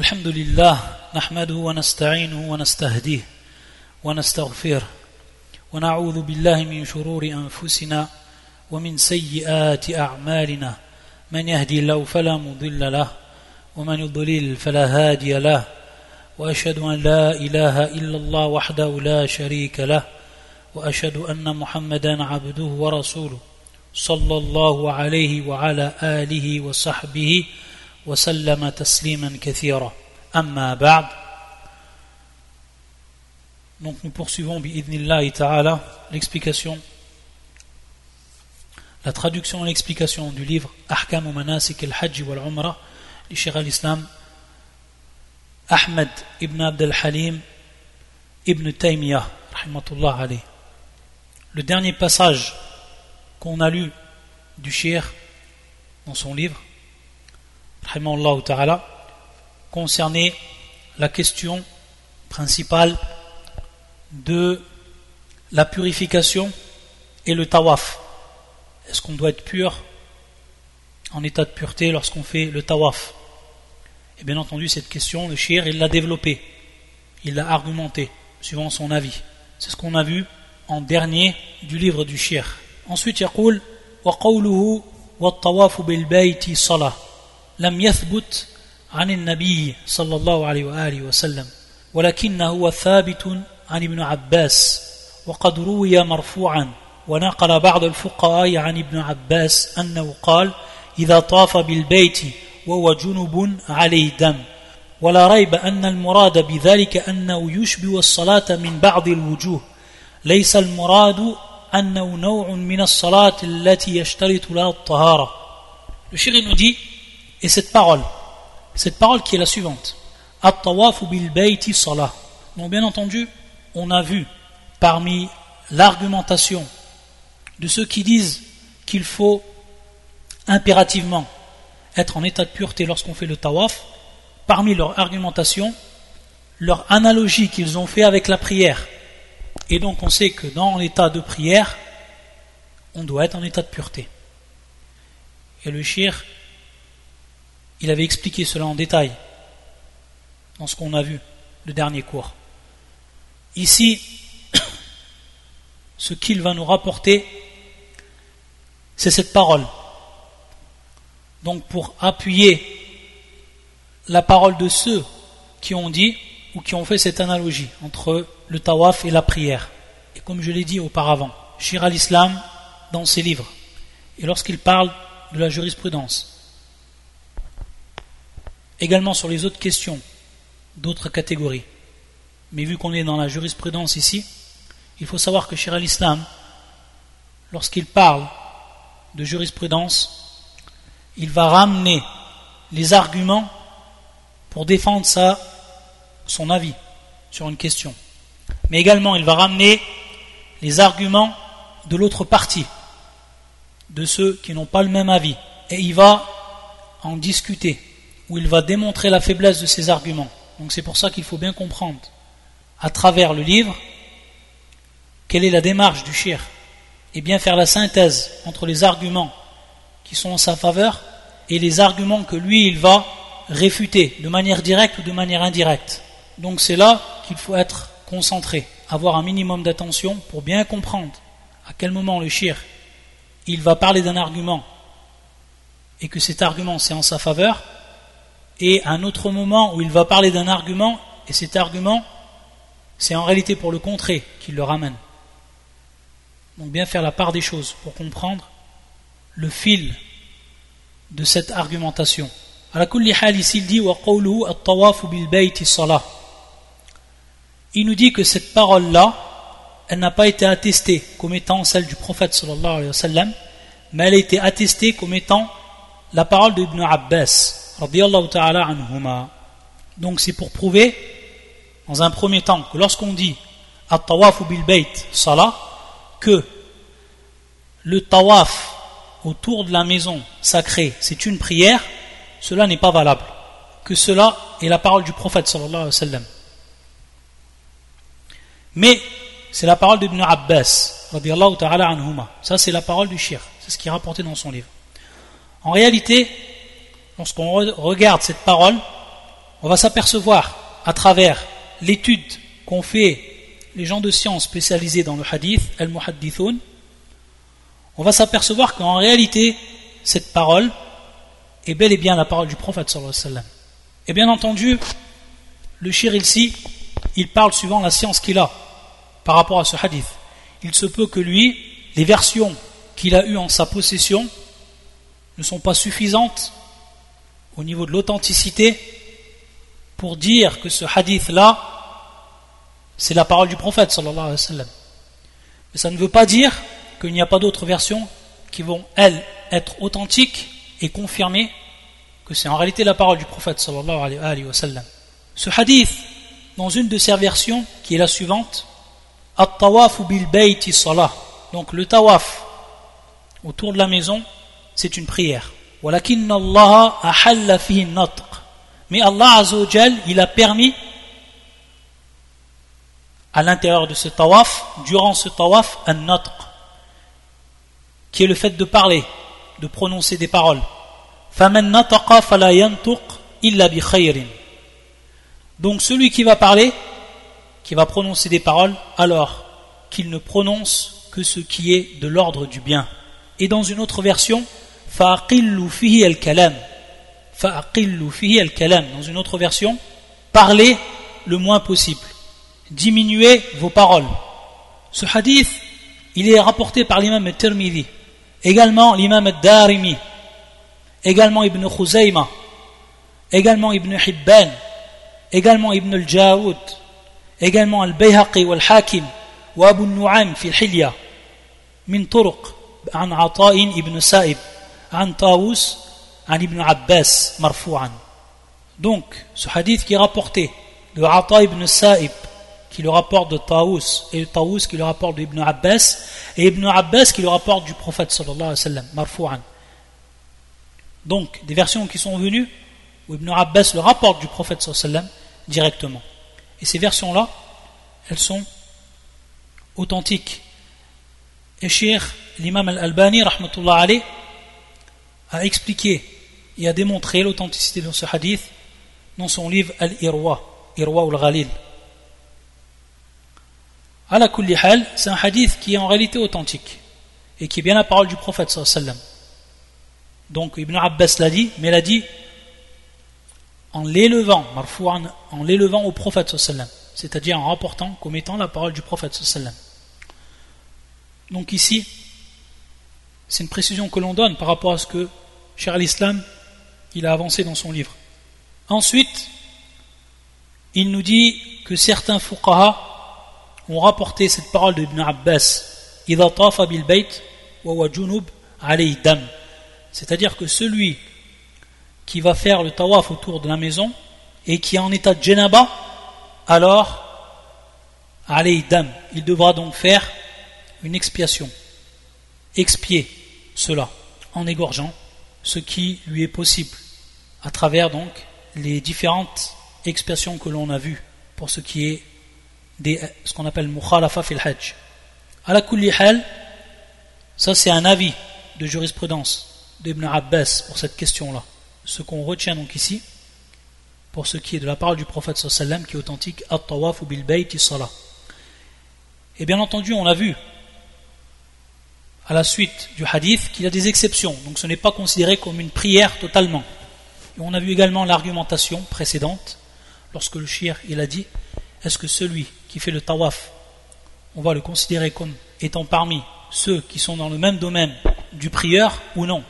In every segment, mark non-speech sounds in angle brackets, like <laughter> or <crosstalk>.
الحمد لله نحمده ونستعينه ونستهديه ونستغفره ونعوذ بالله من شرور أنفسنا ومن سيئات أعمالنا. من يهدي الله فلا مضل له ومن يضلل فلا هادي له. وأشهد أن لا إله إلا الله وحده لا شريك له وأشهد أن محمدا عبده ورسوله صلى الله عليه وعلى آله وصحبه وسلم تسليما كثيرا اما بعد Donc nous poursuivons bi'idnillahi ta'ala l'explication la traduction et l'explication du livre Ahkam wa Manasik al-Hajj wal Umrah du Cheikh al-Islam Ahmed ibn Abd al-Halim ibn Taymiyyah rahmatullah alayh. Le dernier passage qu'on a lu du Cheikh dans son livre rahimahullah ta'ala, concernait la question principale de la purification et le tawaf. Est-ce qu'on doit être pur en état de pureté lorsqu'on fait le tawaf? Et bien entendu, cette question, le shir, il l'a développée, il l'a argumentée, suivant son avis. C'est ce qu'on a vu en dernier du livre du shir. Ensuite, il dit « Wa qawluhu wa tawafu bil » لم يثبت عن النبي صلى الله عليه وآله وسلم ولكنه ثابت عن ابن عباس وقد روي مرفوعا ونقل بعض الفقهاء عن ابن عباس أنه قال إذا طاف بالبيت وهو جنب عليه دم ولا ريب أن المراد بذلك أنه يشبه الصلاة من بعض الوجوه ليس المراد أنه نوع من الصلاة التي يشترط لها الطهارة. Le shiri nous dit, et cette parole, cette parole qui est la suivante, At-tawafu bil bayti salah. Donc bien entendu, on a vu parmi l'argumentation de ceux qui disent qu'il faut impérativement être en état de pureté lorsqu'on fait le tawaf, parmi leur argumentation, leur analogie qu'ils ont fait avec la prière. Et donc on sait que dans l'état de prière, on doit être en état de pureté. Et le shir, il avait expliqué cela en détail dans ce qu'on a vu, le dernier cours. Ici, <coughs> ce qu'il va nous rapporter, c'est cette parole. Donc pour appuyer la parole de ceux qui ont dit ou qui ont fait cette analogie entre le tawaf et la prière. Et comme je l'ai dit auparavant, Shir al-Islam, dans ses livres, et lorsqu'il parle de la jurisprudence, également sur les autres questions d'autres catégories, mais vu qu'on est dans la jurisprudence ici, il faut savoir que Shir al-Islam, lorsqu'il parle de jurisprudence, il va ramener les arguments pour défendre son avis sur une question. Mais également, il va ramener les arguments de l'autre partie, de ceux qui n'ont pas le même avis. Et il va en discuter, ou il va démontrer la faiblesse de ces arguments. Donc c'est pour ça qu'il faut bien comprendre à travers le livre quelle est la démarche du shir et bien faire la synthèse entre les arguments qui sont en sa faveur et les arguments que lui il va réfuter de manière directe ou de manière indirecte. Donc c'est là qu'il faut être concentré, avoir un minimum d'attention pour bien comprendre à quel moment le shir il va parler d'un argument et que cet argument c'est en sa faveur et un autre moment où il va parler d'un argument et cet argument c'est en réalité pour le contrer qu'il le ramène. Donc bien faire la part des choses pour comprendre le fil de cette argumentation. À la ici il dit Il nous dit que cette parole-là, elle n'a pas été attestée comme étant celle du prophète sallallahu mais elle a été attestée comme étant la parole d'Ibn Abbas Donc c'est pour prouver dans un premier temps, que lorsqu'on dit at-tawaf bil bayt salah, que le tawaf autour de la maison sacrée, c'est une prière, cela n'est pas valable. Que cela est la parole du prophète sallallahu alayhi wa. Mais c'est la parole d'Ibn Abbas, ta'ala anhuma. Ça, c'est la parole du shir. C'est ce qui est rapporté dans son livre. En réalité, lorsqu'on regarde cette parole, on va s'apercevoir à travers l'étude qu'ont fait les gens de science spécialisés dans le hadith, al-muhaddithun, on va s'apercevoir qu'en réalité, cette parole est bel et bien la parole du prophète sallallahu alayhi wa. Et bien entendu, le shir il parle suivant la science qu'il a par rapport à ce hadith. Il se peut que lui, les versions qu'il a eues en sa possession ne sont pas suffisantes au niveau de l'authenticité pour dire que ce hadith-là, c'est la parole du prophète alayhi wa sallam. Mais ça ne veut pas dire qu'il n'y a pas d'autres versions qui vont, elles, être authentiques et confirmer que c'est en réalité la parole du prophète alayhi wa sallam. Ce hadith, dans une de ses versions, qui est la suivante, At-tawaf bil bayti salah. Donc le tawaf autour de la maison, c'est une prière. Mais Allah il a permis à l'intérieur de ce tawaf, durant ce tawaf, un natq, qui est le fait de parler, de prononcer des paroles. Donc celui qui va parler, qui va prononcer des paroles, alors qu'il ne prononce que ce qui est de l'ordre du bien. Et dans une autre version, dans une autre version, parlez le moins possible. Diminuez vos paroles. Ce hadith, il est rapporté par l'imam al-Tirmidhi, également l'imam Darimi, également Ibn Khuzayma, également Ibn Hibban, également Ibn al-Jawud, également al-Bayhaqi wal-Hakim, wa Abu Nu'am fil Hilya, min Turuq, an Ata'in ibn Sa'ib an Taous, an Ibn Abbas, marfou'an. Donc, ce hadith qui est rapporté de Ata ibn Sa'ib, qui le rapporte de Taous, et Taous qui le rapporte d'Ibn Abbas, et Ibn Abbas qui le rapporte du prophète sallallahu alayhi wa sallam, marfou'an. Donc, des versions qui sont venues, où Ibn Abbas le rapporte du prophète sallallahu alayhi wa sallam, directement. Et ces versions-là, elles sont authentiques. Et Cheikh, l'imam al-Albani, rahmatullah alayh, a expliqué et a démontré l'authenticité de ce hadith dans son livre Al-Irwa, Irwa al-Ghalil. la kulli hal, c'est un hadith qui est en réalité authentique et qui est bien la parole du prophète sallam. Donc Ibn Abbas l'a dit, mais l'a dit en l'élevant, en l'élevant au prophète c'est-à-dire en rapportant comme étant la parole du prophète Donc ici, c'est une précision que l'on donne par rapport à ce que Cher al-Islam il a avancé dans son livre. Ensuite, il nous dit que certains fuqaha ont rapporté cette parole de Ibn Abbas. C'est-à-dire que celui qui va faire le tawaf autour de la maison et qui est en état de djenaba, alors, il devra donc faire une expiation, expier cela en égorgeant ce qui lui est possible à travers donc les différentes expiations que l'on a vues pour ce qui est des, ce qu'on appelle mukhalafa fil hajj. La hal, ça c'est un avis de jurisprudence d'Ibn Abbas pour cette question-là ce qu'on retient donc ici, pour ce qui est de la parole du prophète sallam qui est authentique, at-tawaf bil salah. Et bien entendu, on a vu à la suite du hadith qu'il y a des exceptions, donc ce n'est pas considéré comme une prière totalement. Et on a vu également l'argumentation précédente, lorsque le shir il a dit est-ce que celui qui fait le tawaf, on va le considérer comme étant parmi ceux qui sont dans le même domaine du prieur ou non?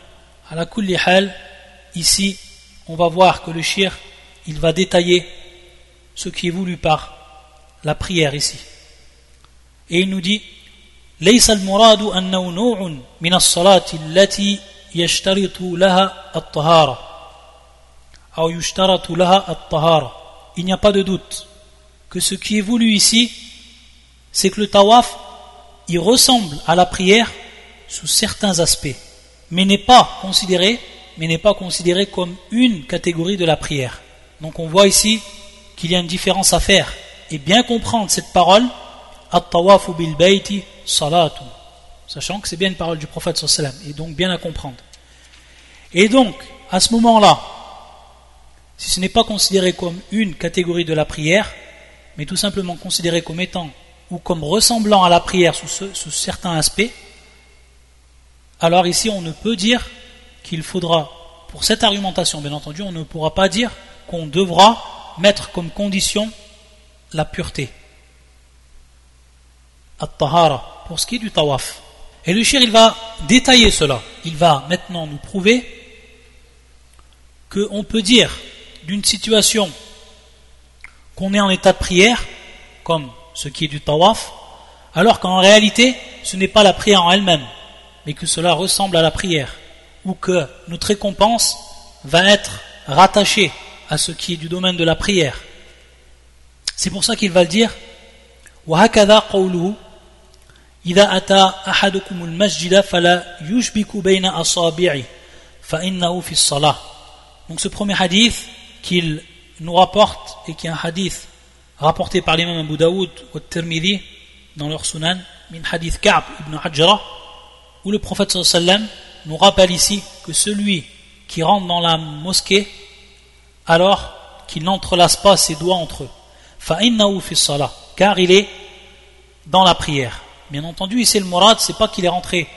À la hal, ici, on va voir que le shir, il va détailler ce qui est voulu par la prière ici. Et il nous dit ليس المراد أنه نوع من الصلاة التي يشترط لها الطهارة أو يشترط لها الطهارة Il n'y a pas de doute que ce qui est voulu ici, c'est que le tawaf, il ressemble à la prière sous certains aspects, mais n'est pas considéré mais n'est pas considéré comme une catégorie de la prière. Donc on voit ici qu'il y a une différence à faire et bien comprendre cette parole at-tawafu bil bayti salatu sachant que c'est bien une parole du prophète sallam et donc bien à comprendre. Et donc à ce moment-là si ce n'est pas considéré comme une catégorie de la prière, mais tout simplement considéré comme étant ou comme ressemblant à la prière sous, certains aspects, alors ici on ne peut dire qu'il faudra, pour cette argumentation bien entendu, on ne pourra pas dire qu'on devra mettre comme condition la pureté. At-tahara, pour ce qui est du tawaf. Et le shir, il va détailler cela. Il va maintenant nous prouver qu'on peut dire d'une situation qu'on est en état de prière, comme ce qui est du tawaf, alors qu'en réalité, ce n'est pas la prière en elle-même, mais que cela ressemble à la prière, ou que notre récompense va être rattachée à ce qui est du domaine de la prière. C'est pour ça qu'il va le dire إذا أتى أحدكم المسجد فلا يشبك بين أصابعه فإنه في الصلاة Donc ce premier hadith qu'il nous rapporte et qui est un hadith rapporté par l'imam Abu Daoud ou Tirmidhi dans leur sunan min hadith Ka'b ibn Hajra où le prophète sallam nous rappelle ici que celui qui rentre dans la mosquée alors qu'il n'entrelace pas ses doigts entre eux fa'innahu fi salah car il est dans la prière Bien entendu, ici le murad, c'est pas qu'il est rentré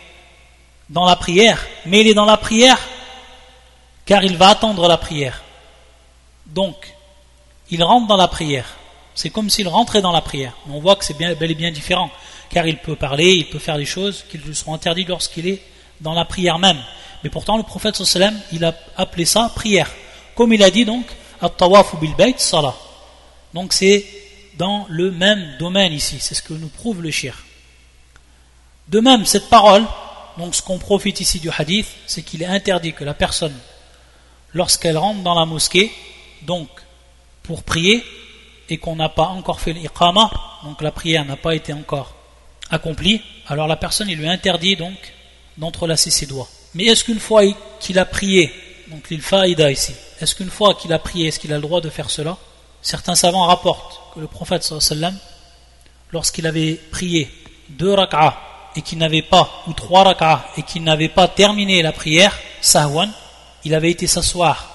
dans la prière, mais il est dans la prière car il va attendre la prière. Donc, il rentre dans la prière. C'est comme s'il rentrait dans la prière. On voit que c'est bel et bien différent, car il peut parler, il peut faire des choses qui lui seront interdites lorsqu'il est dans la prière même. Mais pourtant, le prophète sallam, il a appelé ça prière. Comme il a dit donc, at-tawafu bil bayt salah. Donc c'est dans le même domaine ici. C'est ce que nous prouve le shir. De même, cette parole, donc ce qu'on profite ici du hadith, c'est qu'il est interdit que la personne, lorsqu'elle rentre dans la mosquée, donc pour prier, et qu'on n'a pas encore fait l'iqama, donc la prière n'a pas été encore accomplie, alors la personne, il lui interdit donc d'entrelacer ses doigts. Mais est-ce qu'une fois qu'il a prié, donc l'ilfaïda ici, est-ce qu'une fois qu'il a prié, est-ce qu'il a le droit de faire cela? Certains savants rapportent que le prophète lorsqu'il avait prié deux rak'ah et qu'il n'avait pas, ou trois rak'ah, et qu'il n'avait pas terminé la prière, sahwan, il avait été s'asseoir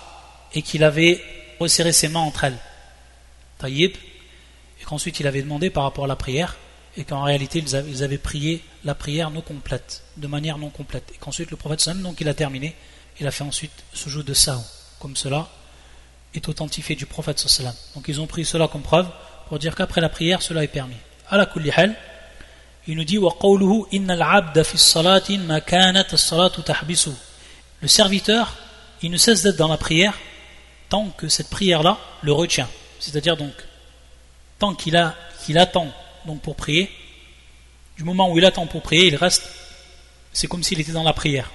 et qu'il avait resserré ses mains entre elles. Taïb, et qu'ensuite il avait demandé par rapport à la prière, et qu'en réalité ils avaient, prié la prière non complète, de manière non complète. Et qu'ensuite le prophète sallam, donc il a terminé, il a fait ensuite ce jeu de sahou, comme cela est authentifié du prophète sallam. Donc ils ont pris cela comme preuve pour dire qu'après la prière cela est permis. À la kulli il nous dit Le serviteur, il ne cesse d'être dans la prière tant que cette prière-là le retient. C'est-à-dire donc, tant qu'il a, qu'il attend donc pour prier, du moment où il attend pour prier, il reste, c'est comme s'il était dans la prière.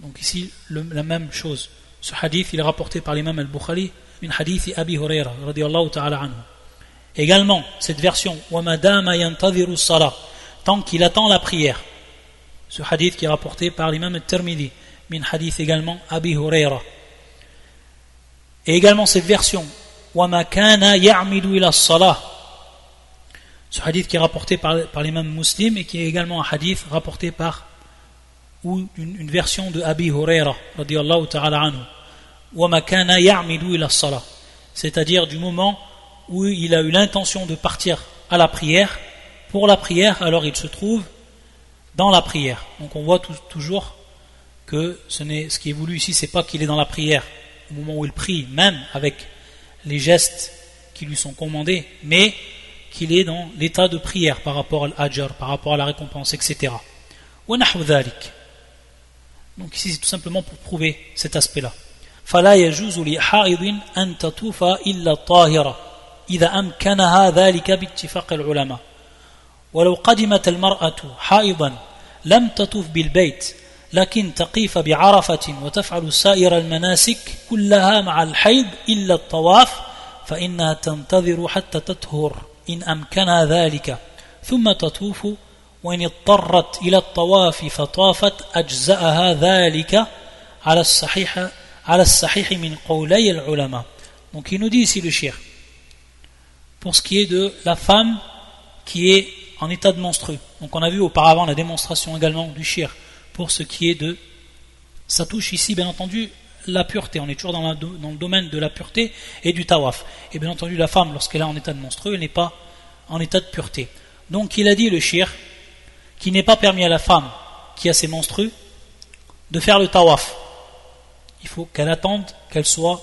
Donc ici, la même chose. Ce hadith, il est rapporté par l'imam al-Bukhari, une hadith Abi Huraira, ta'ala anhu. Également, cette version, وَمَدَامَ يَنْتَظِرُ الصَّلَاةِ tant qu'il attend la prière. Ce hadith qui est rapporté par l'imam al-Tirmidhi, min hadith également Abi Huraira. Et également cette version, وَمَا كَانَ يَعْمِدُ إِلَى الصَّلَاةِ Ce hadith qui est rapporté par, par l'imam muslim et qui est également un hadith rapporté par ou une, une version de Abi Huraira radiallahu ta'ala anhu وَمَا كَانَ يَعْمِدُ إِلَى الصَّلَاةِ c'est-à-dire du moment où il a eu l'intention de partir à la prière pour la prière, alors il se trouve dans la prière. Donc on voit toujours que ce, n'est, ce qui est voulu ici, c'est pas qu'il est dans la prière au moment où il prie, même avec les gestes qui lui sont commandés, mais qu'il est dans l'état de prière par rapport à l'ajr, par rapport à la récompense, etc. Donc ici c'est tout simplement pour prouver cet aspect-là. فلا يجوز لحائض أن تطوف إلا طاهرة إذا أمكنها ذلك باتفاق العلماء ولو قدمت المرأة حائضا لم تطوف بالبيت لكن تقيف بعرفة وتفعل سائر المناسك كلها مع الحيض إلا الطواف فإنها تنتظر حتى تطهر إن أمكنها ذلك. ثم تطوف وإن اضطرت إلى الطواف فطافت أجزأها ذلك على الصحيح على الصحيح من قولي العلماء. Donc il nous dit ici le shir, pour ce qui est de la femme qui est en état de monstrueux. Donc on a vu auparavant la démonstration également du shir pour ce qui est de... Ça touche ici bien entendu la pureté. On est toujours dans, le domaine de la pureté et du tawaf. Et bien entendu, la femme, lorsqu'elle est en état de monstrueux, elle n'est pas en état de pureté. Donc il a dit le shir qu'il n'est pas permis à la femme qui a ses menstrues de faire le tawaf. Il faut qu'elle attende qu'elle soit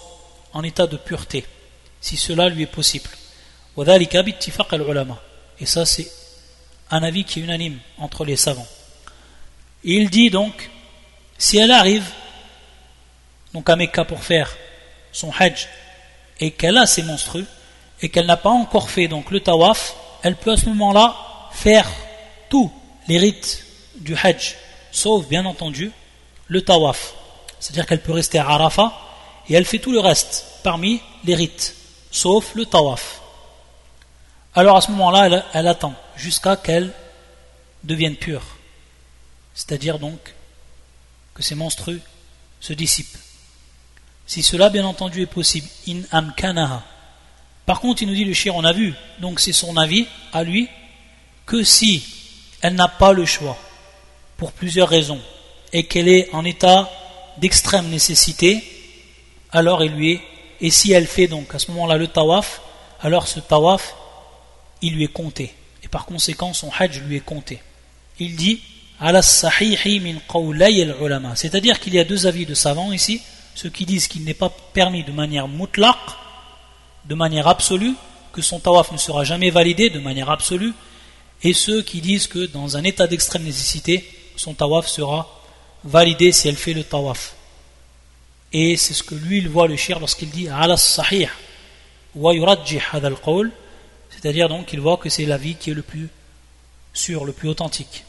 en état de pureté, si cela lui est possible. Et ça, c'est un avis qui est unanime entre les savants. il dit donc, si elle arrive donc à Mecca pour faire son hajj et qu'elle a ses menstrues et qu'elle n'a pas encore fait donc le tawaf, elle peut à ce moment-là faire tous les rites du hajj, sauf bien entendu le tawaf. C'est-à-dire qu'elle peut rester à Arafat et elle fait tout le reste parmi les rites, sauf le tawaf. Alors à ce moment-là, elle, attend jusqu'à qu'elle devienne pure. C'est-à-dire donc que ses menstrues se dissipent. Si cela, bien entendu, est possible, in amkanaha. Par contre, il nous dit le shir, on a vu, donc c'est son avis à lui, que si elle n'a pas le choix, pour plusieurs raisons, et qu'elle est en état d'extrême nécessité, alors il lui est, et si elle fait donc à ce moment-là le tawaf, alors ce tawaf, il lui est compté, et par conséquent son hajj lui est compté. Il dit, c'est-à-dire qu'il y a deux avis de savants ici, ceux qui disent qu'il n'est pas permis de manière mutlaq, de manière absolue, que son tawaf ne sera jamais validé de manière absolue, et ceux qui disent que dans un état d'extrême nécessité, son tawaf sera validé si elle fait le tawaf. Et c'est ce que lui il voit le shir lorsqu'il dit ala sahih wa c'est-à-dire donc qu'il voit que c'est la vie qui est le plus sûr, le plus authentique.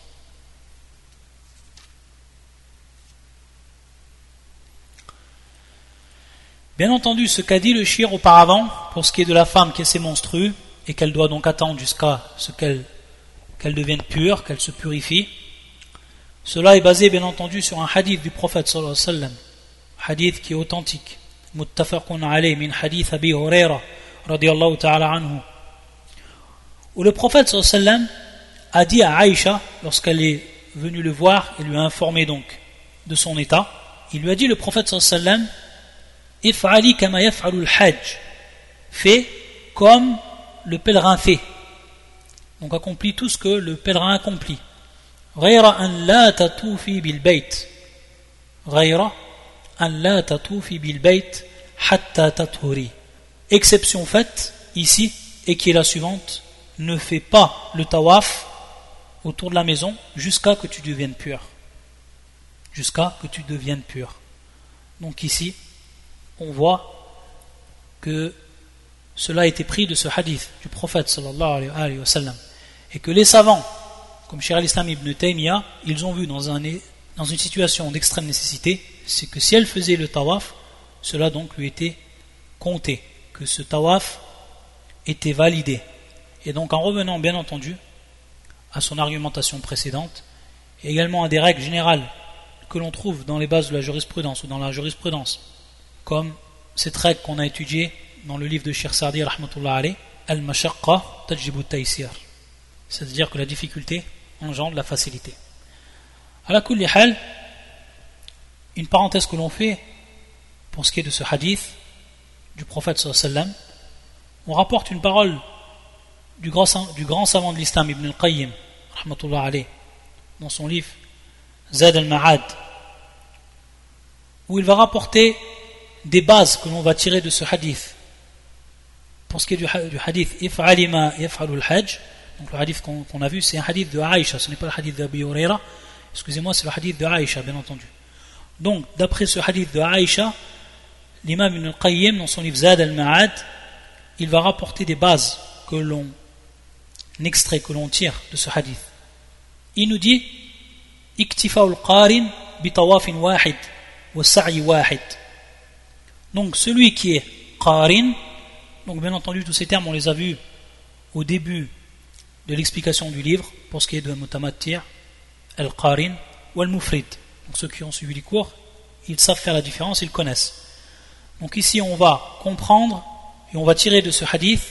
Bien entendu, ce qu'a dit le shir auparavant, pour ce qui est de la femme qui est monstrueux, et qu'elle doit donc attendre jusqu'à ce qu'elle qu'elle devienne pure, qu'elle se purifie, cela est basé bien entendu sur un hadith du prophète sallallahu alayhi wa sallam, hadith qui est authentique, muttafaqun alayh min hadith Abi Huraira radiyallahu ta'ala anhu, où le prophète sallam a dit à Aïcha, lorsqu'elle est venue le voir, il lui a informé donc de son état, il lui a dit le prophète sallam If'ali kama Fais comme le pèlerin fait. Donc accomplis tout ce que le pèlerin accomplit. Exception faite ici et qui est la suivante ne fais pas le tawaf autour de la maison jusqu'à que tu deviennes pur. Jusqu'à que tu deviennes pur. Donc ici on voit que cela a été pris de ce hadith du prophète et que les savants comme Cheikh al-Islam ibn Taymiyyah, ils ont vu dans une situation d'extrême nécessité, c'est que si elle faisait le tawaf, cela donc lui était compté, que ce tawaf était validé. Et donc en revenant bien entendu à son argumentation précédente, et également à des règles générales que l'on trouve dans les bases de la jurisprudence ou dans la jurisprudence, comme cette règle qu'on a étudiée dans le livre de Cheikh Sardi, Al-Mashaqqa Tajibu Taysir. C'est-à-dire que la difficulté engendre la facilité. À la hal, une parenthèse que l'on fait pour ce qui est de ce hadith du prophète sallam, on rapporte une parole du grand, savant de l'islam Ibn al-Qayyim dans son livre Zad al-Ma'ad où il va rapporter des bases que l'on va tirer de ce hadith pour ce qui est du, hadith if'ali ma yaf'alu al-hajj donc le hadith qu'on a vu, c'est un hadith de Aïcha, ce n'est pas le hadith d'Abi Huraira. Excusez-moi, c'est le hadith de Aïcha, bien entendu. Donc, d'après ce hadith de Aïcha, l'imam Ibn al-Qayyim, dans son livre Zad al-Ma'ad, il va rapporter des bases que l'on extrait, que l'on tire de ce hadith. Il nous dit. Donc, celui qui est qarin, donc bien entendu, tous ces termes, on les a vus au début de l'explication du livre pour ce qui est de Mutamattir, Al-Qarin ou Al-Mufrid. Donc ceux qui ont suivi les cours, ils savent faire la différence, ils connaissent. Donc ici on va comprendre et on va tirer de ce hadith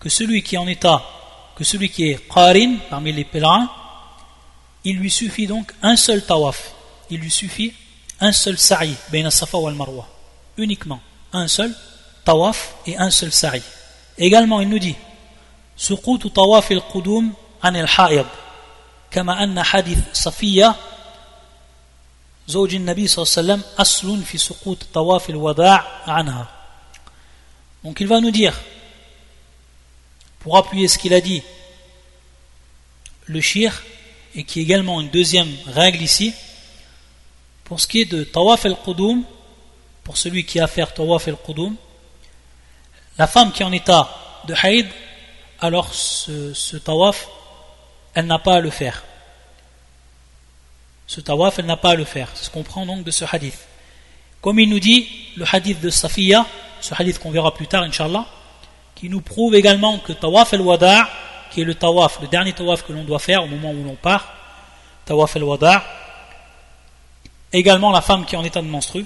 que celui qui est en état, que celui qui est Qarin parmi les pèlerins, il lui suffit donc un seul tawaf. Il lui suffit un seul sa'i, bayna safa wal marwa. Uniquement. Un seul tawaf et un seul sa'i. Également, il nous dit, سقوط طواف القدوم عن الحائض كما أن حديث صفية زوج النبي صلى الله عليه وسلم أصل في سقوط طواف الوداع عنها Donc il va nous dire, pour appuyer ce qu'il a dit, le shir, et qui est également une deuxième règle ici, pour ce qui est de tawaf al-qudum, pour celui qui a à faire tawaf al-qudum, la femme qui est en état de haïd, alors ce, ce tawaf, elle n'a pas à le faire. Ce tawaf, elle n'a pas à le faire. C'est ce qu'on prend donc de ce hadith. Comme il nous dit, le hadith de Safiya, ce hadith qu'on verra plus tard, inshallah, qui nous prouve également que tawaf al-wada', qui est le tawaf, le dernier tawaf que l'on doit faire au moment où l'on part, tawaf al-wada', également la femme qui est en état de menstru,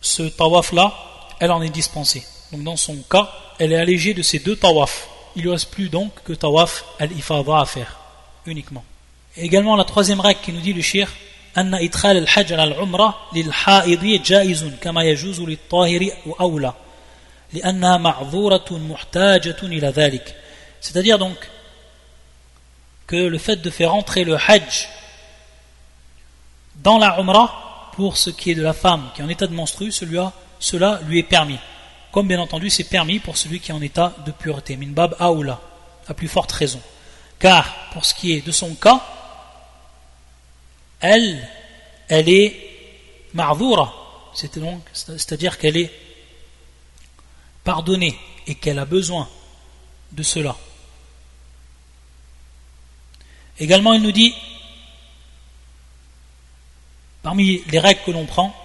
ce tawaf-là, elle en est dispensée. Donc dans son cas, elle est allégée de ces deux tawafs. Il ne lui reste plus donc que tawaf al-ifada à faire, uniquement. Et également la troisième règle qui nous dit le shir, أن إدخال الحج على العمرة للحائض جائز كما يجوز للطاهر وأولى c'est-à-dire donc que le fait de faire entrer le hajj dans la umrah pour ce qui est de la femme qui est en état de menstru cela lui est permis. Comme bien entendu c'est permis pour celui qui est en état de pureté. Minbab aoula à plus forte raison. Car pour ce qui est de son cas elle, elle est ma'dhura, c'est-à-dire qu'elle est pardonner et qu'elle a besoin de cela. Également, il nous dit, parmi les règles que l'on prend,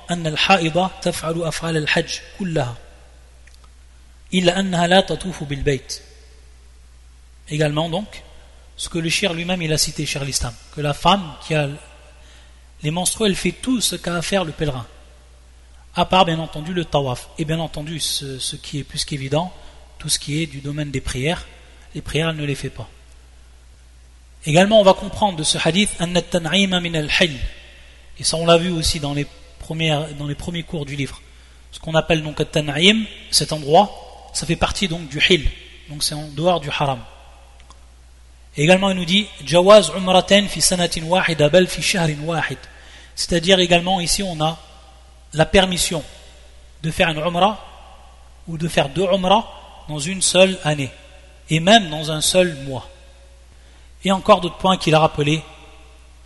Également donc, ce que le shir lui-même il a cité, cher l'islam, que la femme qui a les menstrues, elle fait tout ce qu'a à faire le pèlerin. À part, bien entendu, le tawaf. Et bien entendu, ce, qui est plus qu'évident, tout ce qui est du domaine des prières, les prières, elle ne les fait pas. Également, on va comprendre de ce hadith, et ça, on l'a vu aussi dans les, dans les premiers cours du livre. Ce qu'on appelle donc at-tan'im, cet endroit, ça fait partie donc du hil. Donc c'est en dehors du haram également, il nous dit Jawaz umraten fi sanatin wahida bal fi shahrin wahid. C'est-à-dire également, ici, on a la permission de faire une umrah ou de faire deux umrah dans une seule année et même dans un seul mois. Et encore d'autres points qu'il a rappelés,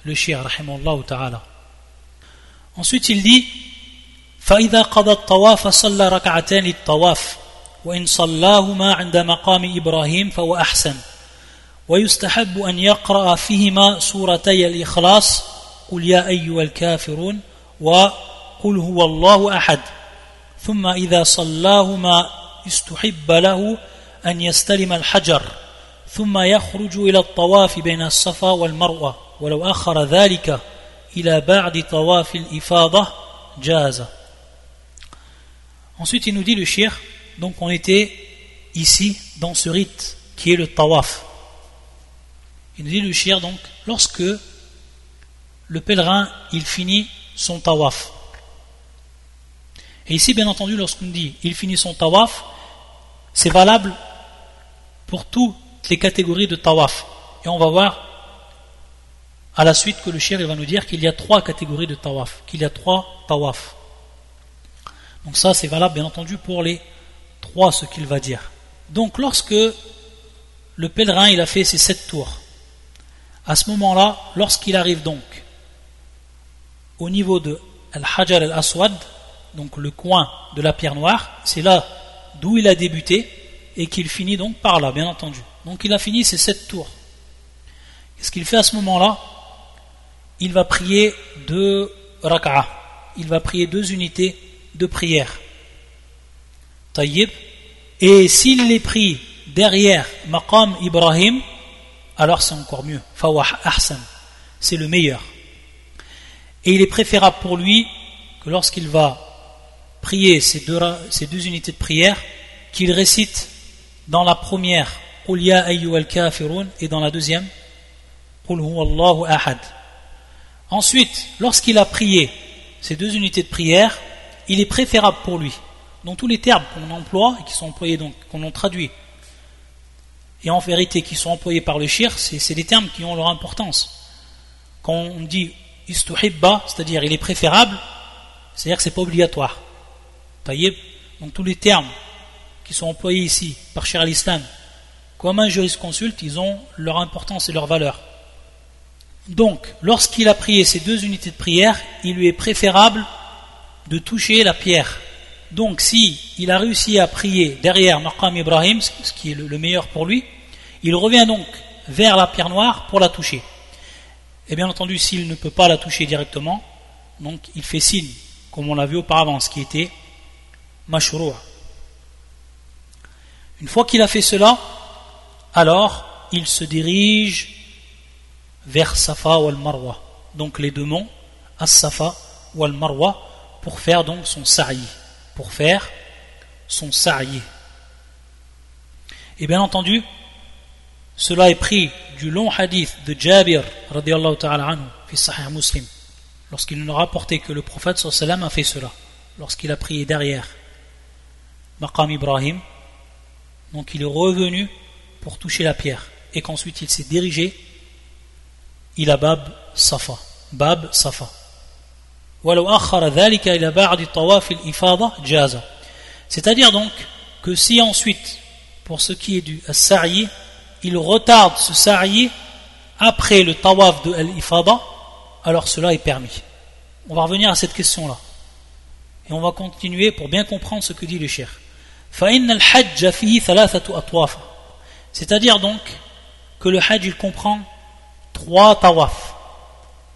le shir, rahimallahu ta'ala. Ensuite, il dit فإذا قضى الطواف صلى ركعتين الطواف وإن صلاهما عند مقام إبراهيم فهو أحسن ويستحب أن يقرأ فيهما سورتي الإخلاص قل يا أيها الكافرون وقل هو الله أحد ثم إذا صلاهما استحب له أن يستلم الحجر ثم يخرج إلى الطواف بين الصفا والمروة ولو أخر ذلك إلى بعد طواف الإفاضة جاز Ensuite, il nous dit le shir, donc on était ici dans ce rite qui est le tawaf. Il nous dit le shir donc, lorsque le pèlerin il finit son tawaf. Et ici, bien entendu, lorsqu'on dit il finit son tawaf, c'est valable pour toutes les catégories de tawaf. Et on va voir à la suite que le shir va nous dire qu'il y a trois catégories de tawaf, qu'il y a trois tawaf. Donc ça, c'est valable bien entendu pour les trois, ce qu'il va dire. Donc lorsque le pèlerin il a fait ses sept tours, à ce moment-là, lorsqu'il arrive donc au niveau de Al-Hajar al-Aswad, donc le coin de la pierre noire, c'est là d'où il a débuté et qu'il finit donc par là, bien entendu. Donc il a fini ses sept tours. Qu'est-ce qu'il fait à ce moment-là? Il va prier deux rak'ah. Il va prier deux unités de prière. Tayyib. Et s'il les prie derrière Maqam Ibrahim, alors c'est encore mieux. Fawah ahsan, c'est le meilleur. Et il est préférable pour lui que lorsqu'il va prier ces deux, unités de prière, qu'il récite dans la première al et dans la deuxième Ahad. Ensuite, lorsqu'il a prié ces deux unités de prière, il est préférable pour lui. Dans tous les termes qu'on emploie et qui sont employés, donc qu'on en traduit, et en vérité qui sont employés par le shir, c'est des termes qui ont leur importance. Quand on dit istuhibba, c'est-à-dire il est préférable, c'est-à-dire que c'est pas obligatoire. Donc tous les termes qui sont employés ici par Shir al-Islam, comme un jurisconsulte, ils ont leur importance et leur valeur. Donc, lorsqu'il a prié ces deux unités de prière, il lui est préférable de toucher la pierre. Donc, si il a réussi à prier derrière Maqam Ibrahim, ce qui est le meilleur pour lui, il revient donc vers la pierre noire pour la toucher. Et bien entendu, s'il ne peut pas la toucher directement, donc il fait signe, comme on l'a vu auparavant, ce qui était mashroua. Une fois qu'il a fait cela, alors il se dirige vers Safa ou Al-Marwa, donc les deux monts, As-Safa ou Al-Marwa, pour faire donc son sa'i, pour faire son sa'i. Et bien entendu, cela est pris du long hadith de Jabir radiallahu ta'ala anhu, Muslim, lorsqu'il nous a rapporté que le prophète sallam a fait cela, lorsqu'il a prié derrière Maqam Ibrahim, donc il est revenu pour toucher la pierre, et qu'ensuite il s'est dirigé, il a Bab Safa, Bab Safa. C'est-à-dire donc que si ensuite, pour ce qui est du Sa'yi, il retarde ce sa'i après le tawaf de al-ifada, alors cela est permis. On va revenir à cette question-là. Et on va continuer pour bien comprendre ce que dit le cheikh. C'est-à-dire donc que le hajj il comprend trois tawaf.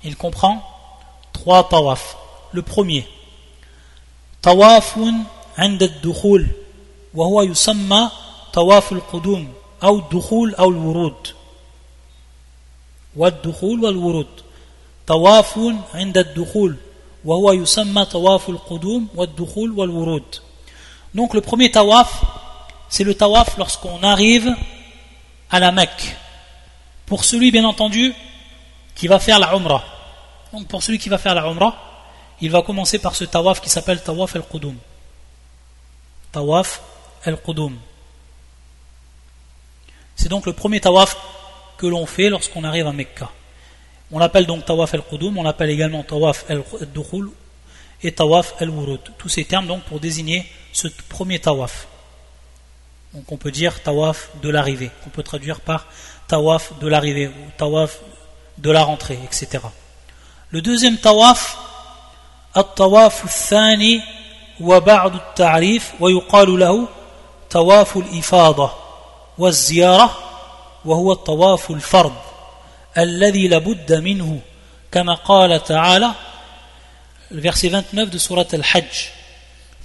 Il comprend trois tawaf. Le premier, tawafun عند الدخول وهو يسمى طواف القدوم أو الدخول أو الورود والدخول والورود طواف عند الدخول وهو يسمى طواف القدوم والدخول والورود Donc le premier tawaf, c'est le tawaf lorsqu'on arrive à la Mecque. Pour celui, bien entendu, qui va faire la Umrah. Donc pour celui qui va faire la Umrah, il va commencer par ce tawaf qui s'appelle Tawaf al-Qudum. Tawaf al-Qudum. C'est donc le premier tawaf que l'on fait lorsqu'on arrive à Mecca. On l'appelle donc tawaf al-Qudum, on l'appelle également tawaf al-Dukhul et tawaf al-Wurud. Tous ces termes donc pour désigner ce premier tawaf. Donc on peut dire tawaf de l'arrivée, on peut traduire par tawaf de l'arrivée ou tawaf de la rentrée, etc. Le deuxième tawaf, الطواف الثاني وبعد التعريف ويقال له طواف الإفاضة والزيارة وهو الطواف الفرض الذي لابد منه كما قال تعالى الverset 29 de سورة الحج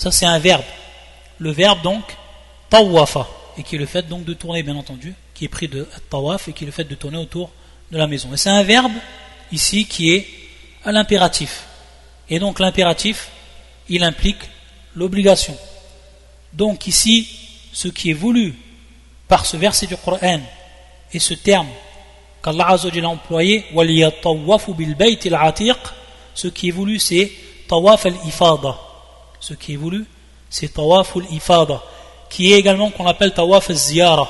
ça c'est un verbe. Le verbe donc tawafa et qui est le fait donc de tourner, bien entendu, qui est pris de tawaf et qui est le fait de tourner autour de la maison. Et c'est un verbe ici qui est à l'impératif. Et donc l'impératif, il implique l'obligation. Donc ici, ce qui est voulu par ce verset du Coran et ce terme qu'Allah a employé, ce qui est voulu c'est tawaf al-ifada Ce qui est voulu c'est tawaf al-ifada, qui est également qu'on appelle tawaf al-ziyara,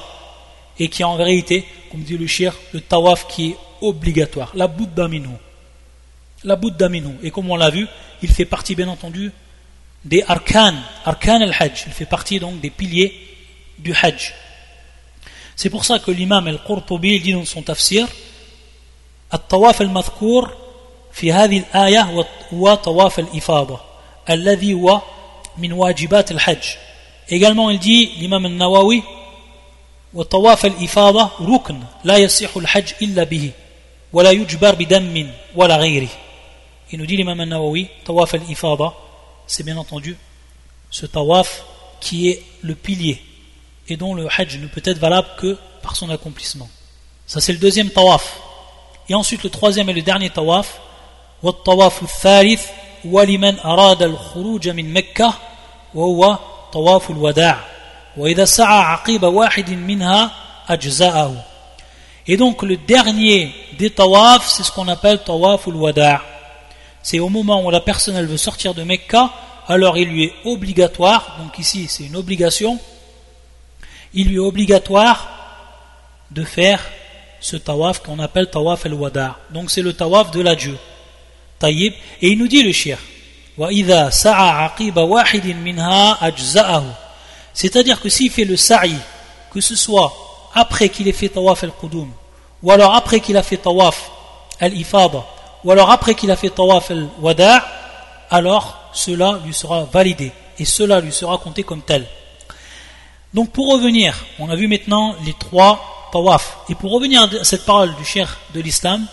et qui est en vérité, comme dit le shir, le tawaf qui est obligatoire, la buddha minhu. La buddha minhu. Et comme on l'a vu, il fait partie bien entendu des arkan, arkan al-hajj, il fait partie donc des piliers du hajj. C'est pour ça que l'imam al-Qurtubi dit dans son tafsir الطواف المذكور في هذه الآية هو طواف الإفاضة الذي هو من واجبات الحج également il dit l'imam al-Nawawi وطواف الإفاضة ركن لا يصح الحج إلا به ولا يجبر بدم ولا غيره il nous dit l'imam al-Nawawi, tawaf al-ifada, c'est bien entendu ce tawaf qui est le pilier et dont le hajj ne peut être valable que par son accomplissement. Ça c'est le deuxième tawaf. Et ensuite le troisième et le dernier tawaf, والطواف الثالث ولمن أراد الخروج من مكة وهو طواف الوداع وإذا سعى عقيب واحد منها أجزاءه Et donc le dernier des tawaf, c'est ce qu'on appelle tawaf wada C'est au moment où la personne elle veut sortir de Mecca, alors il lui est obligatoire, donc ici c'est une obligation, il lui est obligatoire de faire ce tawaf qu'on appelle tawaf al-wada. Donc c'est le tawaf de l'adieu. Et il nous dit le shir. C'est-à-dire que s'il fait le sa'i, que ce soit après qu'il ait fait tawaf al-qudum, ou alors après qu'il a fait tawaf al-ifada, ou alors après qu'il a fait tawaf al-wada', alors cela lui sera validé et cela lui sera compté comme tel. Donc pour revenir, on a vu maintenant les trois tawaf. Et pour revenir à cette parole du cheikh de l'islam,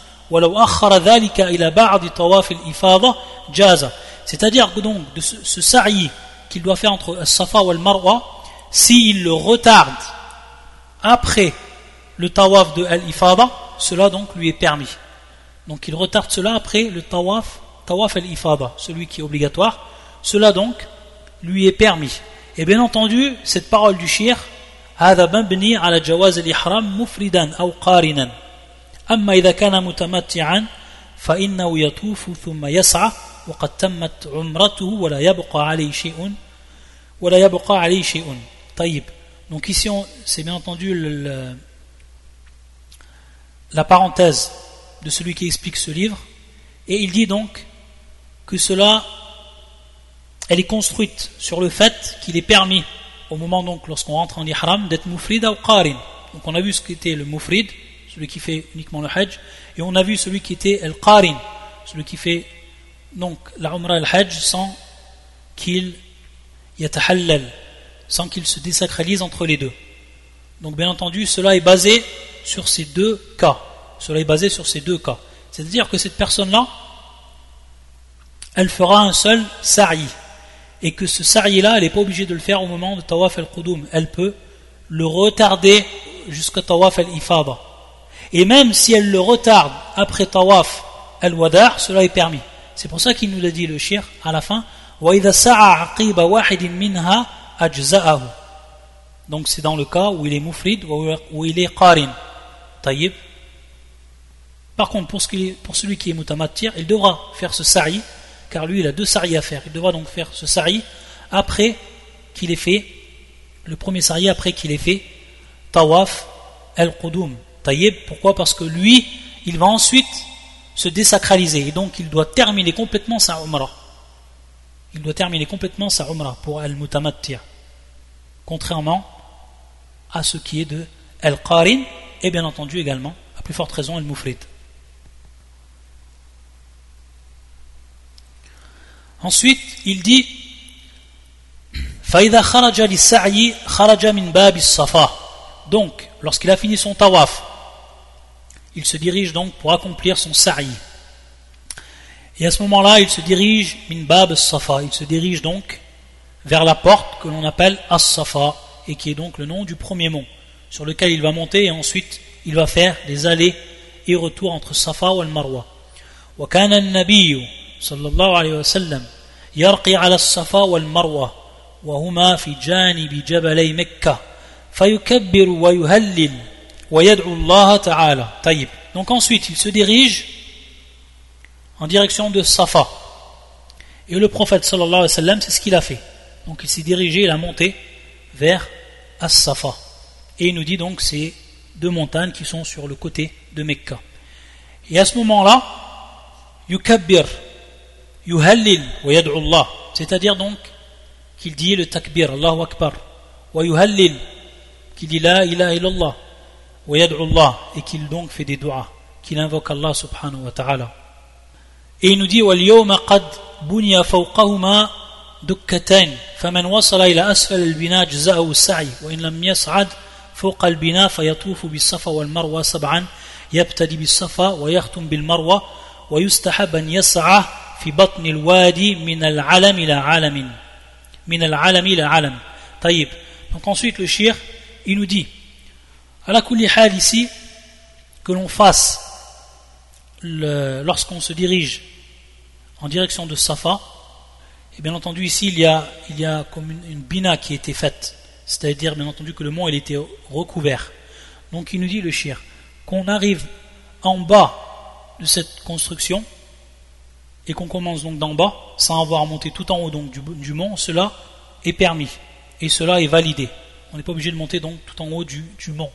c'est-à-dire que donc de ce, ce sa'i qu'il doit faire entre Safa ou Al-Marwa, s'il le retarde après le tawaf de Al-Ifada, cela donc lui est permis. Donc il retarde cela après le tawaf, tawaf Al-Ifada, celui qui est obligatoire. Cela donc lui est permis. Et bien entendu, cette parole du shir, هذا مبني على جواز الإحرام مفردا أو قارنا أما إذا كان متمتعا فإنه يطوف ثم يسعى وقد تمت عمرته ولا يبقى عليه شيء ولا يبقى عليه شيء طيب donc ici c'est bien entendu le, le, la parenthèse de celui qui explique ce livre et il dit donc que cela elle est construite sur le fait qu'il est permis au moment donc lorsqu'on rentre en ihram d'être mufrid ou qarin donc on a vu ce qu'était le mufrid celui qui fait uniquement le hajj, et on a vu celui qui était el qarin, celui qui fait donc la umrah al hajj sans qu'il yatahallal, sans qu'il se désacralise entre les deux. Donc bien entendu, cela est basé sur ces deux cas. Cela est basé sur ces deux cas. C'est-à-dire que cette personne-là, elle fera un seul sa'i. Et que ce sa'i-là, elle n'est pas obligée de le faire au moment de tawaf al-qudum. Elle peut le retarder jusqu'à tawaf al-ifada. Et même si elle le retarde après tawaf al-wada', cela est permis. C'est pour ça qu'il nous a dit le shir à la fin. Donc c'est dans le cas où il est mufrid ou il est qarin. Taïb par contre pour, celui qui est mutamatir il devra faire ce sa'i car lui il a deux sa'i à faire. Il devra donc faire ce sa'i après qu'il ait fait le premier sa'i après qu'il ait fait tawaf al-qudum pourquoi? Parce que lui, il va ensuite se désacraliser et donc il doit terminer complètement sa Umrah. Il doit terminer complètement sa Umrah pour Al-Mutamattia. Contrairement à ce qui est de Al-Qarin et bien entendu également, à plus forte raison, Al-Mufrid. Ensuite, il dit Donc, lorsqu'il a fini son tawaf, il se dirige donc pour accomplir son sa'i. Et à ce moment-là, il se dirige min bab safa, il se dirige donc vers la porte que l'on appelle as-safa et qui est donc le nom du premier mont sur lequel il va monter et ensuite il va faire des allées et retours entre Safa et Marwa. وكان النبي صلى الله عليه وسلم يرقي على الصفا والمروة وهما في جانب جبلي مكة فيكبر ويهلل donc ensuite, il se dirige en direction de Safa. Et le prophète sallallahu alayhi wa sallam, c'est ce qu'il a fait. Donc il s'est dirigé, il a monté vers As-Safa. Et il nous dit donc ces deux montagnes qui sont sur le côté de Mecca. Et à ce moment-là, yukabbir, yuhallil, wa Allah. C'est-à-dire donc qu'il dit le takbir, Allahu Akbar, wa yuhallil, qu'il dit la ilaha illallah. Et qu'il donc fait des doigts qu'il invoque Allah subhanahu wa ta'ala. Et il واليوم قد بني فوقهما دكتين فمن وصل إلى أسفل البناء جزاءه السعي وإن لم يصعد فوق البناء فيطوف بالصفا والمروة سبعا يبتدي بالصفا ويختم بالمروة ويستحب أن يسعى في بطن الوادي من العلم إلى علم من العلم إلى علم طيب. Donc ensuite le shir il nous dit à la hal ici que l'on fasse lorsqu'on se dirige en direction de Safa et bien entendu ici il y a, il y a comme une, bina qui a été faite c'est-à-dire bien entendu que le mont il était recouvert donc il nous dit le shir qu'on arrive en bas de cette construction et qu'on commence donc d'en bas sans avoir monté tout en haut donc du, mont, cela est permis et cela est validé. On n'est pas obligé de monter donc tout en haut du, mont.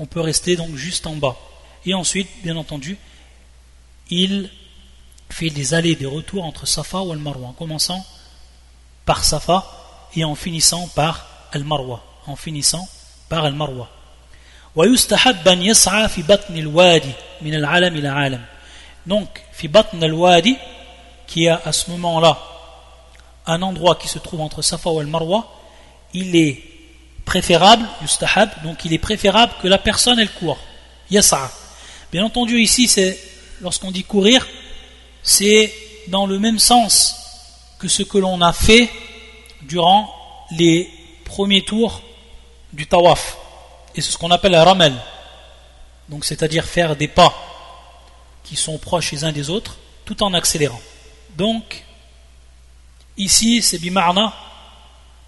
On peut rester donc juste en bas. Et ensuite, bien entendu, il fait des allées et des retours entre Safa ou Al-Marwa, en commençant par Safa et en finissant par Al-Marwa. En finissant par Al-Marwa. Donc, fi batn al-wadi, qui est à ce moment-là un endroit qui se trouve entre Safa et Marwa, il est préférable, yustahab, donc il est préférable que la personne elle court. Yas'a. Bien entendu, ici, c'est lorsqu'on dit courir, c'est dans le même sens que ce que l'on a fait durant les premiers tours du tawaf. Et c'est ce qu'on appelle la ramel. Donc, c'est-à-dire faire des pas qui sont proches les uns des autres, tout en accélérant. Donc, ici, c'est bimarna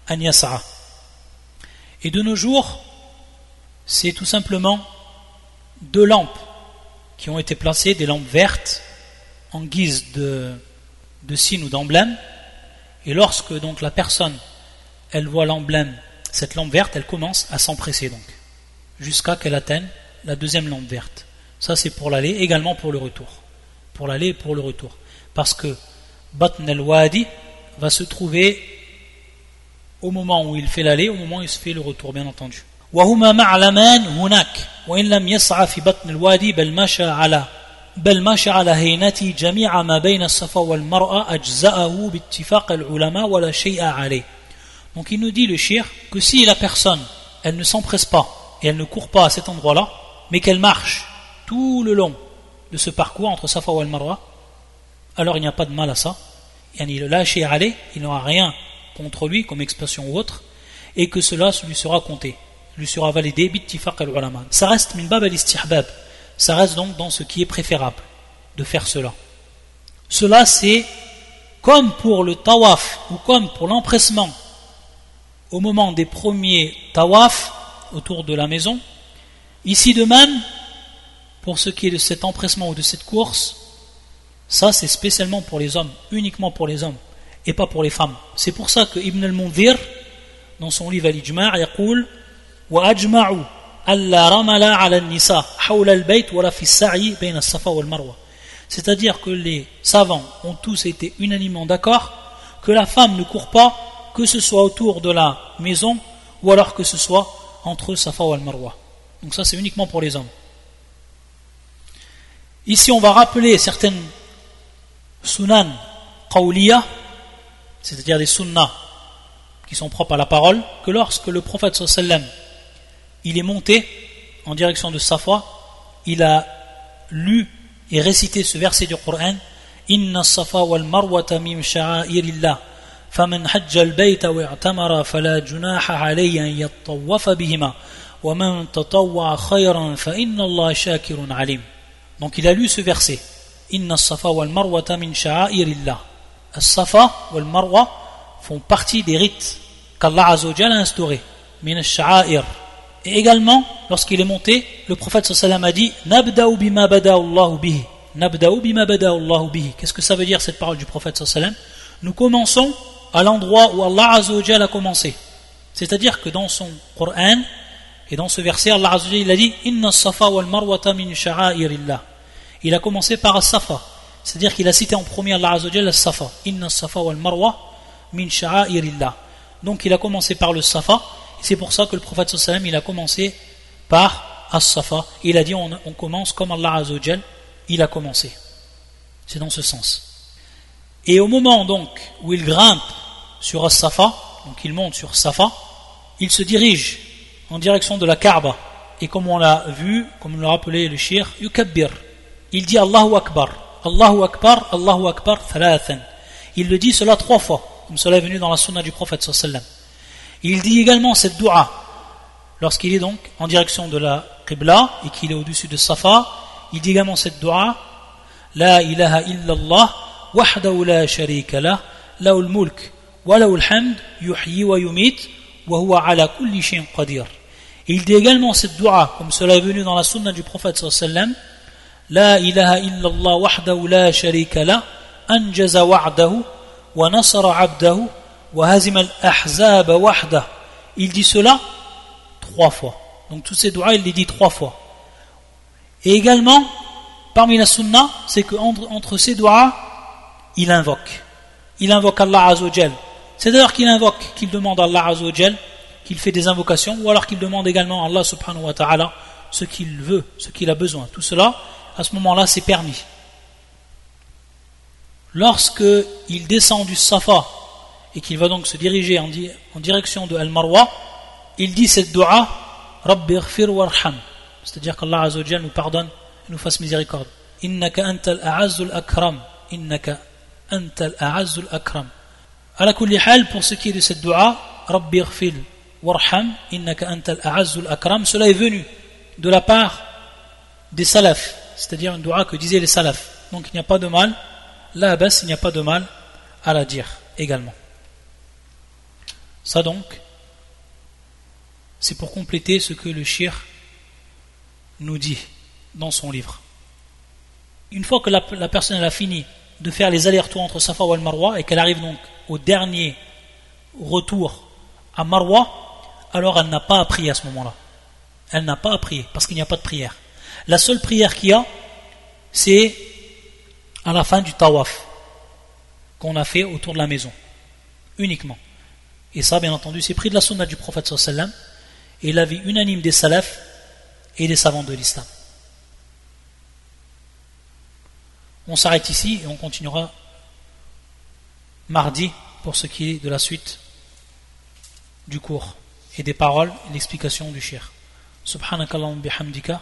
an Et de nos jours, c'est tout simplement deux lampes qui ont été placées, des lampes vertes, en guise de, signe ou d'emblème. Et lorsque donc la personne, elle voit l'emblème, cette lampe verte, elle commence à s'empresser donc, jusqu'à qu'elle atteigne la deuxième lampe verte. Ça, c'est pour l'aller, également pour le retour. Pour l'aller et pour le retour. Parce que Batn al-Wadi va se trouver au moment où il fait l'aller, au moment où il se fait le retour, bien entendu. وهما معلمان هناك وإن لم يسعى في بطن الوادي بل مشى على بل مشى على هينته جميع ما بين الصفا والمرأة أجزأه باتفاق العلماء ولا شيء عليه Donc il nous dit le shir que si la personne elle ne s'empresse pas et elle ne court pas à cet endroit-là mais qu'elle marche tout le long de ce parcours entre Safa et Al-Marwa, alors il n'y a pas de mal à ça. Il le lâche et aller, il n'aura rien contre lui comme expression ou autre, et que cela lui sera compté, lui sera validé, al Ça reste min bab al ça reste donc dans ce qui est préférable de faire cela. Cela c'est comme pour le tawaf ou comme pour l'empressement au moment des premiers tawaf autour de la maison, ici de même, pour ce qui est de cet empressement ou de cette course, ça c'est spécialement pour les hommes, uniquement pour les hommes, et pas pour les femmes. C'est pour ça que Ibn al-Mundhir, dans son livre Al-Ijma' يقول وأجمعوا ألا رمل على النساء حول البيت ولا في السعي بين الصفا والمروة c'est-à-dire que les savants ont tous été unanimement d'accord que la femme ne court pas que ce soit autour de la maison ou alors que ce soit entre Safa et Marwa. Donc ça c'est uniquement pour les hommes. Ici, on va rappeler certaines sunan qawliya, c'est-à-dire des sunnahs qui sont propres à la parole, que lorsque le prophète sallam il est monté en direction de Safa, il a lu et récité ce verset du Coran Inna safa wal marwata mim sha'airillah فمن حج البيت واعتمر فلا جناح عليه أن يطوف بهما ومن تطوع خيرا فإن الله شاكر عليم donc il a lu ce verset Inna safa wal marwata min sha'airillah. As-safa wal marwa font partie des rites qu'Allah Azzawajal a instaurés. Min sha'air. Et également, lorsqu'il est monté, le prophète sallam a dit Nabda'u bima bada'allahu bihi. Nabda'u bima bada'allahu bihi. Qu'est-ce que ça veut dire cette parole du prophète sallam? Nous commençons à l'endroit où Allah Azzawajal a commencé. C'est-à-dire que dans son Coran, et dans ce verset, Allah Azzawajal il a dit Inna safa wal marwata min sha'airillah il a commencé par As-Safa. C'est-à-dire qu'il a cité en premier Allah Azzawajal As-Safa. Inna Safa wal Marwa min sha'airillah. Donc il a commencé par le Safa. C'est pour ça que le prophète sallam il a commencé par As-Safa. Il a dit on, commence comme Allah Azzawajal il a commencé. C'est dans ce sens. Et au moment donc où il grimpe sur As-Safa, donc il monte sur Safa, il se dirige en direction de la Kaaba. Et comme on l'a vu, comme l'a rappelé le shir, yukabbir il dit Allahu Akbar. Allahu Akbar, Allahu Akbar, thalathan. Il le dit cela trois fois, comme cela est venu dans la sunna du prophète sallam. Il dit également cette dua lorsqu'il est donc en direction de la Qibla et qu'il est au-dessus de Safa. Il dit également cette dua La ilaha illallah, wahdahu la sharika lah, laul mulk, wa laul hamd, yuhyi wa yumit, wa huwa ala kulli shayin qadir. il dit également cette dua, comme cela est venu dans la sunna du prophète sallam Ilaha illallah wahdahu la sharika lah, anjaza wa'dahu, wa nasara abdahu, wa hazim al-ahzab wahdah. Il dit cela trois fois. Donc tous ces doigts, il les dit trois fois. Et également, parmi la sunna, c'est qu'entre entre ces doigts, il invoque. Il invoque Allah Azzawajal. C'est-à-dire qu'il invoque, qu'il demande Allah Azzawajal, qu'il fait des invocations, ou alors qu'il demande également à Allah subhanahu wa ta'ala ce qu'il veut, ce qu'il a besoin. Tout cela, à ce moment-là, c'est permis. Lorsque il descend du Safa et qu'il va donc se diriger en, direction de Al-Marwa, il dit cette dua Rabbi warham c'est-à-dire qu'Allah Azzawajal nous pardonne et nous fasse miséricorde innaka antal a'azzul akram innaka antal a'azzul akram à la hal pour ce qui est de cette dua Rabbi warham innaka antal a'azzul akram cela est venu de la part des salafs c'est-à-dire une dua que disaient les salafs donc il n'y a pas de mal là bas il n'y a pas de mal à la dire également ça donc c'est pour compléter ce que le shir nous dit dans son livre. Une fois que la, personne a fini de faire les allers-retours entre Safa et Marwa et qu'elle arrive donc au dernier retour à Marwa, alors elle n'a pas à prier à ce moment-là. Elle n'a pas à prier parce qu'il n'y a pas de prière. La seule prière qu'il y a, c'est à la fin du tawaf qu'on a fait autour de la maison, uniquement. Et ça, bien entendu, c'est pris de la sunna du prophète sallallahu et l'avis unanime des salafs et des savants de l'islam. On s'arrête ici et on continuera mardi pour ce qui est de la suite du cours et des paroles et l'explication du shir. Subhanakallahu bihamdika.